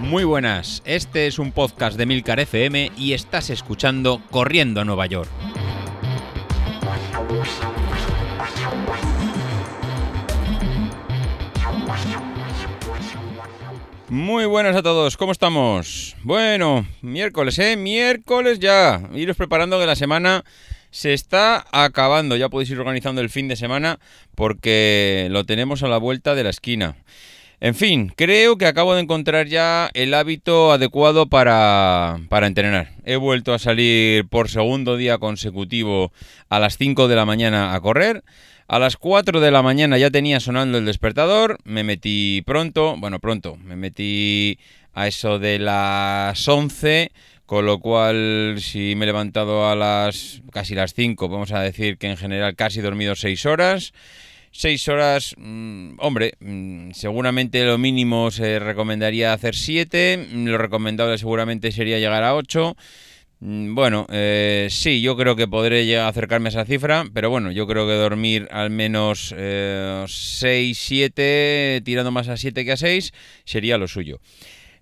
Muy buenas, este es un podcast de Milcar FM y estás escuchando Corriendo a Nueva York. Muy buenas a todos, ¿cómo estamos? Bueno, miércoles, ¿eh? Miércoles ya. Iros preparando que la semana se está acabando. Ya podéis ir organizando el fin de semana porque lo tenemos a la vuelta de la esquina. En fin, creo que acabo de encontrar ya el hábito adecuado para, para, entrenar. He vuelto a salir por segundo día consecutivo a las 5 de la mañana a correr. A las 4 de la mañana ya tenía sonando el despertador. Me metí pronto, bueno, pronto, me metí a eso de las 11. Con lo cual, si me he levantado a las casi las 5, vamos a decir que en general casi he dormido 6 horas. Seis horas, mmm, hombre, mmm, seguramente lo mínimo se recomendaría hacer siete, lo recomendable seguramente sería llegar a ocho. Mm, bueno, eh, sí, yo creo que podré llegar a acercarme a esa cifra, pero bueno, yo creo que dormir al menos eh, 6, 7, tirando más a 7 que a 6, sería lo suyo.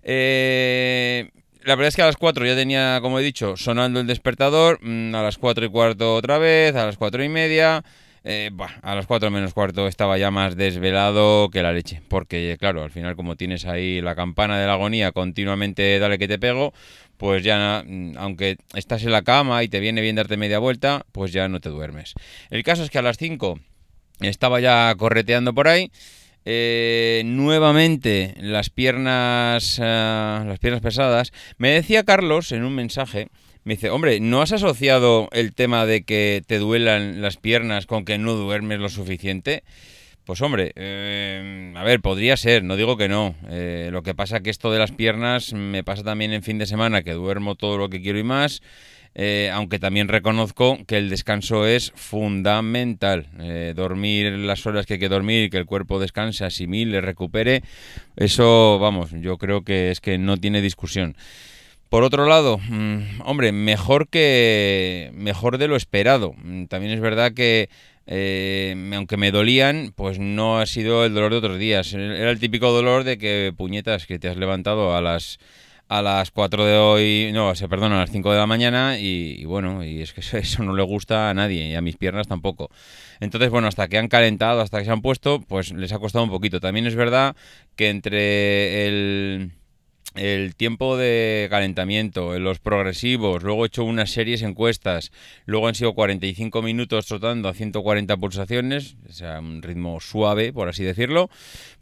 Eh, la verdad es que a las 4 ya tenía, como he dicho, sonando el despertador, mm, a las 4 y cuarto otra vez, a las 4 y media... Eh, bah, a las 4 menos cuarto estaba ya más desvelado que la leche, porque claro, al final como tienes ahí la campana de la agonía continuamente dale que te pego, pues ya, mm, aunque estás en la cama y te viene bien darte media vuelta, pues ya no te duermes. El caso es que a las 5 estaba ya correteando por ahí, eh, nuevamente las piernas, uh, las piernas pesadas. Me decía Carlos en un mensaje me dice, hombre, ¿no has asociado el tema de que te duelan las piernas con que no duermes lo suficiente? Pues hombre, eh, a ver, podría ser, no digo que no. Eh, lo que pasa que esto de las piernas me pasa también en fin de semana, que duermo todo lo que quiero y más. Eh, aunque también reconozco que el descanso es fundamental. Eh, dormir las horas que hay que dormir, que el cuerpo descanse, asimile, recupere, eso, vamos, yo creo que es que no tiene discusión. Por otro lado, mmm, hombre, mejor que mejor de lo esperado. Mm, también es verdad que eh, aunque me dolían, pues no ha sido el dolor de otros días. Era el típico dolor de que puñetas que te has levantado a las a las 4 de hoy, no, se perdona, a las 5 de la mañana y, y, bueno, y es que eso, eso no le gusta a nadie y a mis piernas tampoco. Entonces, bueno, hasta que han calentado, hasta que se han puesto, pues les ha costado un poquito. También es verdad que entre el el tiempo de calentamiento, los progresivos, luego he hecho unas series encuestas, luego han sido 45 minutos trotando a 140 pulsaciones, o sea, un ritmo suave, por así decirlo,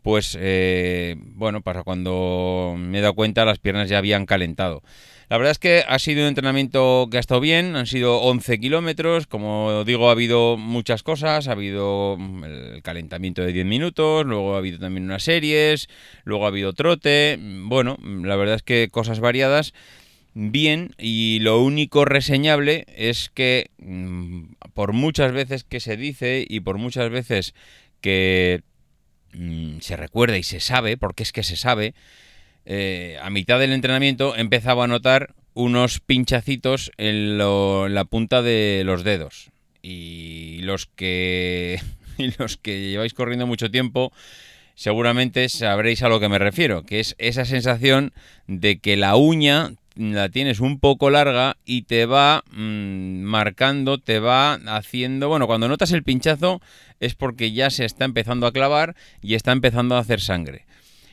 pues eh, bueno, para cuando me he dado cuenta las piernas ya habían calentado. La verdad es que ha sido un entrenamiento que ha estado bien, han sido 11 kilómetros, como digo, ha habido muchas cosas, ha habido el calentamiento de 10 minutos, luego ha habido también unas series, luego ha habido trote, bueno, la verdad es que cosas variadas bien y lo único reseñable es que mm, por muchas veces que se dice y por muchas veces que mm, se recuerda y se sabe, porque es que se sabe, eh, a mitad del entrenamiento empezaba a notar unos pinchacitos en, lo, en la punta de los dedos. Y los que, y los que lleváis corriendo mucho tiempo seguramente sabréis a lo que me refiero, que es esa sensación de que la uña la tienes un poco larga y te va mmm, marcando, te va haciendo, bueno, cuando notas el pinchazo es porque ya se está empezando a clavar y está empezando a hacer sangre.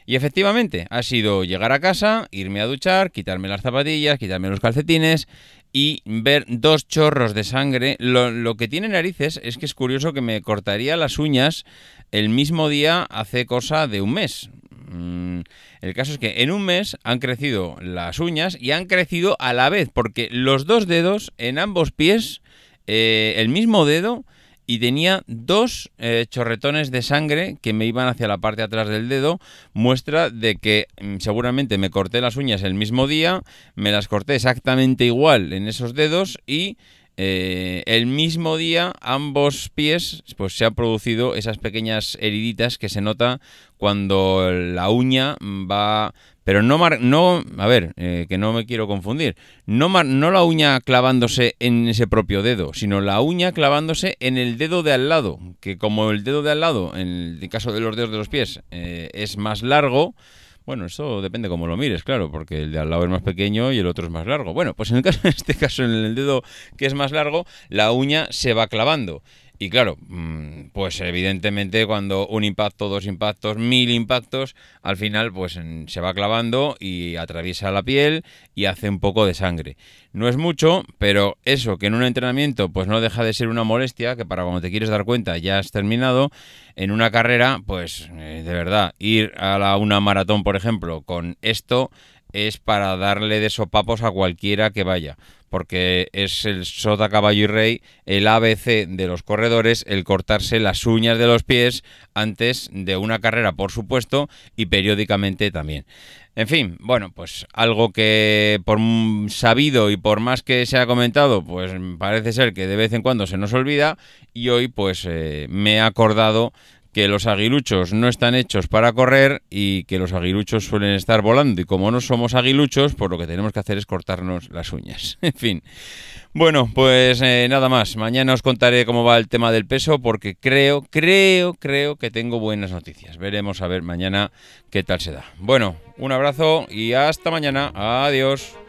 Y efectivamente, ha sido llegar a casa, irme a duchar, quitarme las zapatillas, quitarme los calcetines y ver dos chorros de sangre. Lo, que tiene narices es que es curioso que me cortaría las uñas el mismo día hace cosa de un mes. Mm, el caso es que en un mes han crecido las uñas y han crecido a la vez, porque los dos dedos en ambos pies, eh, el mismo dedo, y tenía dos eh, chorretones de sangre que me iban hacia la parte de atrás del dedo, muestra de que mm, seguramente me corté las uñas el mismo día, me las corté exactamente igual en esos dedos y eh, el mismo día ambos pies pues se han producido esas pequeñas heriditas que se nota cuando la uña va pero no, no a ver, eh, que no me quiero confundir, no, no la uña clavándose en ese propio dedo, sino la uña clavándose en el dedo de al lado, que como el dedo de al lado, en el caso de los dedos de los pies, eh, es más largo, bueno, eso depende cómo lo mires, claro, porque el de al lado es más pequeño y el otro es más largo. Bueno, pues en, el caso, en este caso, en el dedo que es más largo, la uña se va clavando. Y claro, mm, pues evidentemente cuando un impacto, dos impactos, mil impactos, al final pues se va clavando y atraviesa la piel y hace un poco de sangre. No es mucho, pero eso que en un entrenamiento pues no deja de ser una molestia, que para cuando te quieres dar cuenta ya has terminado, en una carrera pues eh, de verdad ir a la, una maratón por ejemplo con esto es para darle de sopapos a cualquiera que vaya porque es el sota caballo y rey, el ABC de los corredores, el cortarse las uñas de los pies antes de una carrera, por supuesto, y periódicamente también. En fin, bueno, pues algo que por sabido y por más que se ha comentado, pues parece ser que de vez en cuando se nos olvida y hoy pues eh, me he acordado que los aguiluchos no están hechos para correr y que los aguiluchos suelen estar volando. Y como no somos aguiluchos, pues lo que tenemos que hacer es cortarnos las uñas. en fin. Bueno, pues eh, nada más. Mañana os contaré cómo va el tema del peso porque creo, creo, creo que tengo buenas noticias. Veremos a ver mañana qué tal se da. Bueno, un abrazo y hasta mañana. Adiós.